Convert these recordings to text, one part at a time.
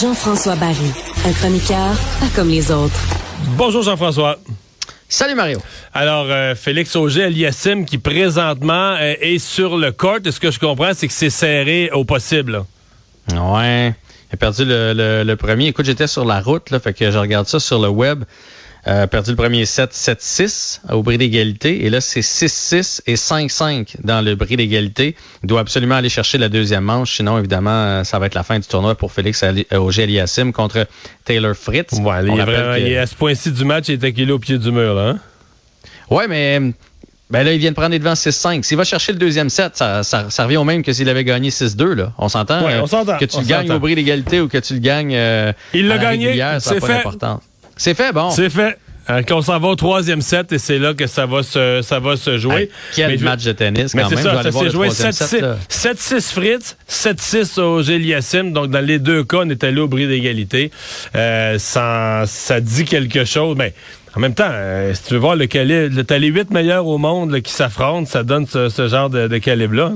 Jean-François Barry, un chroniqueur pas comme les autres. Bonjour Jean-François. Salut Mario. Alors, euh, Félix Auger Aliassim qui présentement euh, est sur le court, et ce que je comprends, c'est que c'est serré au possible. Ouais. Il a perdu le, le premier. Écoute, j'étais sur la route, là, fait que je regarde ça sur le web. Euh, perdu le premier set 7-6 au bris d'égalité. Et là, c'est 6-6 et 5-5 dans le bris d'égalité. Il doit absolument aller chercher la deuxième manche. Sinon, évidemment, euh, ça va être la fin du tournoi pour Félix Auger-Aliassime contre Taylor Fritz. Ouais, il, est vraiment, à ce point-ci du match, il est au pied du mur. Là, hein? Ouais, mais ben là, il vient de prendre les devants 6-5. S'il va chercher le deuxième set, ça, ça, revient au même que s'il avait gagné 6-2. Là. On s'entend? Ouais, on s'entend. Que tu le gagnes au bris d'égalité ou que tu le gagnes. Euh, il l'a gagné. C'est fait. C'est fait, bon. C'est fait. Euh, on s'en va au troisième set et c'est là que ça va se, ça va se jouer. quel match de tennis mais quand même. Ça, ça s'est joué 7-6 Fritz, 7-6 au Géliassim. Donc, dans les deux cas, on est allé au bris d'égalité. Euh, ça, ça dit quelque chose. Mais en même temps, euh, si tu veux voir le calibre, t'as les huit meilleurs au monde qui s'affrontent, ça donne ce, genre de, de calibre-là.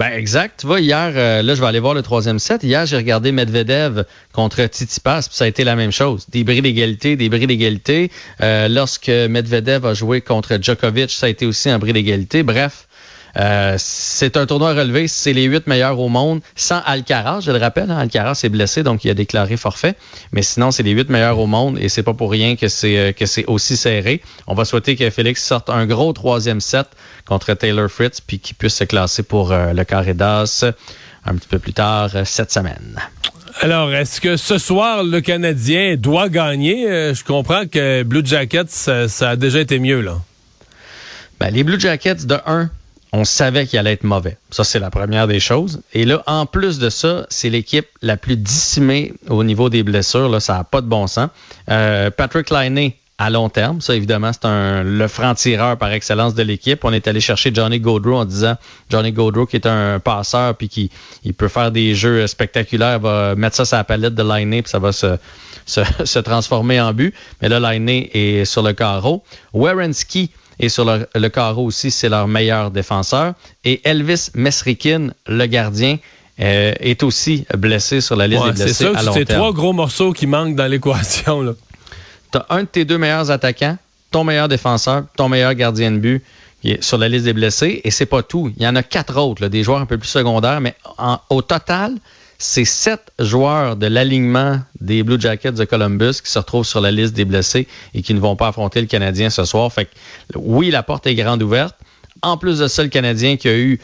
Ben exact. Tu vois, hier, euh, là, je vais aller voir le troisième set. Hier, j'ai regardé Medvedev contre Tsitsipas, puis ça a été la même chose. Des bris d'égalité, des bris d'égalité. Euh, lorsque Medvedev a joué contre Djokovic, ça a été aussi un bris d'égalité. Bref, euh, c'est un tournoi relevé, c'est les huit meilleurs au monde, sans Alcaraz, je le rappelle. Hein, Alcaraz est blessé, donc il a déclaré forfait. Mais sinon, c'est les huit meilleurs au monde et c'est pas pour rien que c'est euh, que c'est aussi serré. On va souhaiter que Félix sorte un gros troisième set contre Taylor Fritz, puis qu'il puisse se classer pour euh, le carré d'as un petit peu plus tard cette semaine. Alors, est-ce que ce soir, le Canadien doit gagner? je comprends que Blue Jackets, ça, ça, a déjà été mieux, là. Ben, les Blue Jackets, de 1, on savait qu'il allait être mauvais. Ça, c'est la première des choses. Et là, en plus de ça, c'est l'équipe la plus dissimée au niveau des blessures. Là, ça n'a pas de bon sens. Euh, Patrick Liney, à long terme. Ça, évidemment, c'est un le franc-tireur par excellence de l'équipe. On est allé chercher Johnny Gaudreau en disant Johnny Gaudreau qui est un passeur puis qui il peut faire des jeux spectaculaires, va mettre ça sur la palette de Liney puis ça va se, se, transformer en but. Mais là, Liney est sur le carreau. Werenski et sur le, carreau aussi, c'est leur meilleur défenseur. Et Elvis Mesrikin, le gardien, euh, est aussi blessé sur la liste des blessés à long C'est trois gros morceaux qui manquent dans l'équation. Tu as un de tes deux meilleurs attaquants, ton meilleur défenseur, ton meilleur gardien de but sur la liste des blessés. Et c'est pas tout. Il y en a quatre autres, des joueurs un peu plus secondaires, mais au total, c'est sept joueurs de l'alignement des Blue Jackets de Columbus qui se retrouvent sur la liste des blessés et qui ne vont pas affronter le Canadien ce soir. Fait que, oui, la porte est grande ouverte. En plus de ça, le Canadien qui a eu,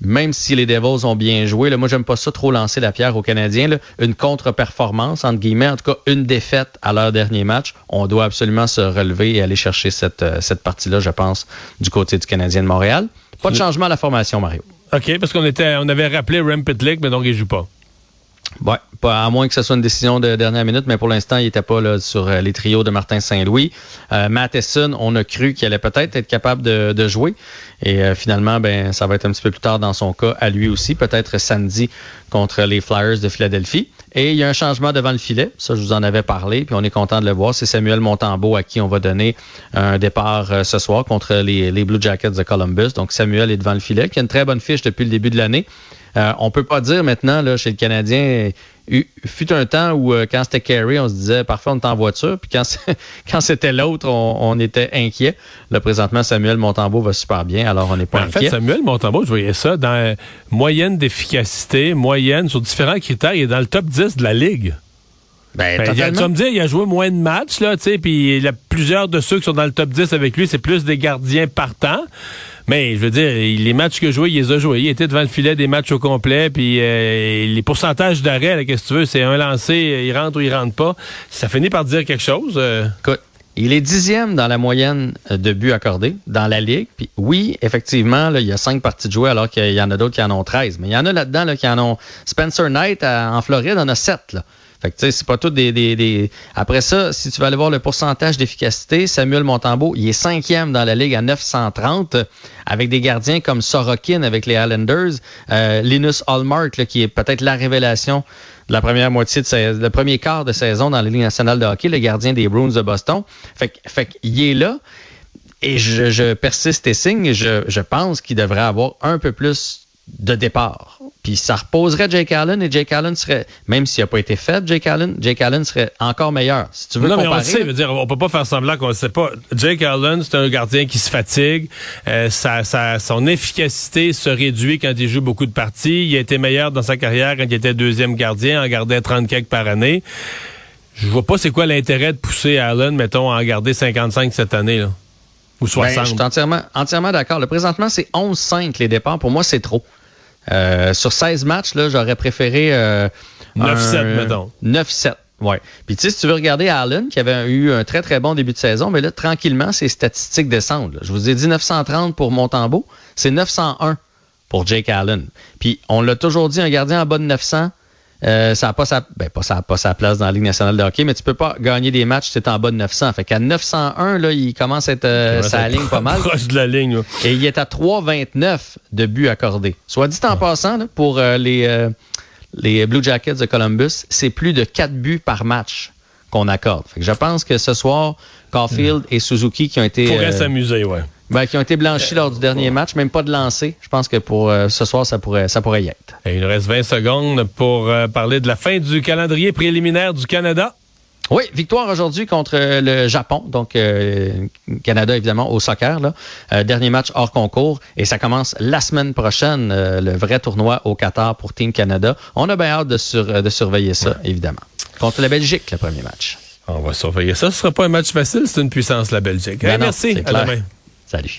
même si les Devils ont bien joué, là, moi, j'aime pas ça trop lancer la pierre aux Canadiens, une contre-performance, entre guillemets, en tout cas, une défaite à leur dernier match. On doit absolument se relever et aller chercher cette, euh, cette partie-là, je pense, du côté du Canadien de Montréal. Pas de changement à la formation, Mario. OK, parce qu'on était, on avait rappelé Rem Pitlick, mais donc il joue pas. Pas, à moins que ce soit une décision de dernière minute, mais pour l'instant, il n'était pas là sur euh, les trios de Martin Saint-Louis. Euh, Matheson, on a cru qu'il allait peut-être être capable de, jouer. Et euh, finalement, ben, ça va être un petit peu plus tard dans son cas à lui aussi, peut-être samedi contre les Flyers de Philadelphie. Et il y a un changement devant le filet. Ça, je vous en avais parlé, puis on est content de le voir. C'est Samuel Montambeau à qui on va donner un départ ce soir contre les, les Blue Jackets de Columbus. Donc, Samuel est devant le filet, qui a une très bonne fiche depuis le début de l'année. Euh, on peut pas dire maintenant là, chez le Canadien, il fut un temps où euh, quand c'était Carey, on se disait parfois on est en voiture, puis quand c'était l'autre, on, était inquiet. Là, présentement, Samuel Montembeau va super bien, alors on n'est pas inquiet. En fait, Samuel Montembeau, je voyais ça dans moyenne d'efficacité, moyenne sur différents critères, il est dans le top 10 de la Ligue. Ben, ben, tu vas me dire, il a joué moins de matchs, là, tu sais, puis plusieurs de ceux qui sont dans le top 10 avec lui, c'est plus des gardiens partants. Mais je veux dire, les matchs que joué, il les a joués. Il était devant le filet des matchs au complet, puis euh, les pourcentages d'arrêt, qu'est-ce que tu veux, c'est un lancé, il rentre ou il rentre pas. Ça finit par dire quelque chose. Euh. Écoute, Il est dixième dans la moyenne de buts accordés dans la Ligue. Puis oui, effectivement, là, il y a cinq parties de jouer alors qu'il y en a d'autres qui en ont 13. Mais il y en a là-dedans là, qui en ont... Spencer Knight en Floride en a sept. Là. C'est pas tout des, Après ça, si tu vas aller voir le pourcentage d'efficacité, Samuel Montembeau, il est cinquième dans la Ligue à 930, avec des gardiens comme Sorokin avec les Islanders, euh, Linus Hallmark, qui est peut-être la révélation de la première moitié de le premier quart de saison dans la Ligue nationale de hockey, le gardien des Bruins de Boston. Fait, fait qu'il est là. Et je, je persiste et signe, je, je pense qu'il devrait avoir un peu plus de départ. Puis ça reposerait Jake Allen et Jake Allen serait, même s'il n'a pas été fait, Jake Allen, Jake Allen serait encore meilleur. Si tu veux non, mais on sait, veut dire, on peut pas faire semblant qu'on ne sait pas. Jake Allen, c'est un gardien qui se fatigue. Euh, son efficacité se réduit quand il joue beaucoup de parties. Il a été meilleur dans sa carrière quand il était deuxième gardien, en gardait 30 quelques par année. Je vois pas c'est quoi l'intérêt de pousser Allen, mettons, à en garder 55 cette année, là. Ou 60. Ben, je suis entièrement, entièrement d'accord. Le présentement, c'est 11-5 les départs. Pour moi, c'est trop. Euh, sur 16 matchs, là, j'aurais préféré. Euh, 9-7, mettons. 9-7. Ouais. Puis tu sais, si tu veux regarder Allen, qui avait eu un très très bon début de saison, mais là, tranquillement, ses statistiques descendent. Je vous ai dit 930 pour Montembeau, c'est 901 pour Jake Allen. Puis on l'a toujours dit, un gardien en bas de 900, euh, ça n'a pas sa, ben, pas, ça pas sa place dans la Ligue nationale de hockey, mais tu peux pas gagner des matchs si tu es en bas de 900. Fait qu'à 901, là, il commence à être euh, sa ligne pas mal. Proche de la ligne. Et il est à 3,29 de buts accordés. Soit dit en passant, là, pour euh, les, les Blue Jackets de Columbus, c'est plus de 4 buts par match qu'on accorde. Fait que je pense que ce soir, Caulfield et Suzuki qui ont été... Pourraient s'amuser, ouais. Ben, qui ont été blanchis lors du dernier match, même pas de lancer. Je pense que pour euh, ce soir, ça pourrait, ça pourrait y être. il nous reste 20 secondes pour euh, parler de la fin du calendrier préliminaire du Canada. Oui, victoire aujourd'hui contre le Japon, donc euh, Canada évidemment au soccer. Là. dernier match hors concours et ça commence la semaine prochaine, le vrai tournoi au Qatar pour Team Canada. On a bien hâte de, de surveiller ça, évidemment. Contre la Belgique, le premier match. On va surveiller ça. Ce ne sera pas un match facile, c'est une puissance la Belgique. Ben merci, à demain. Salut.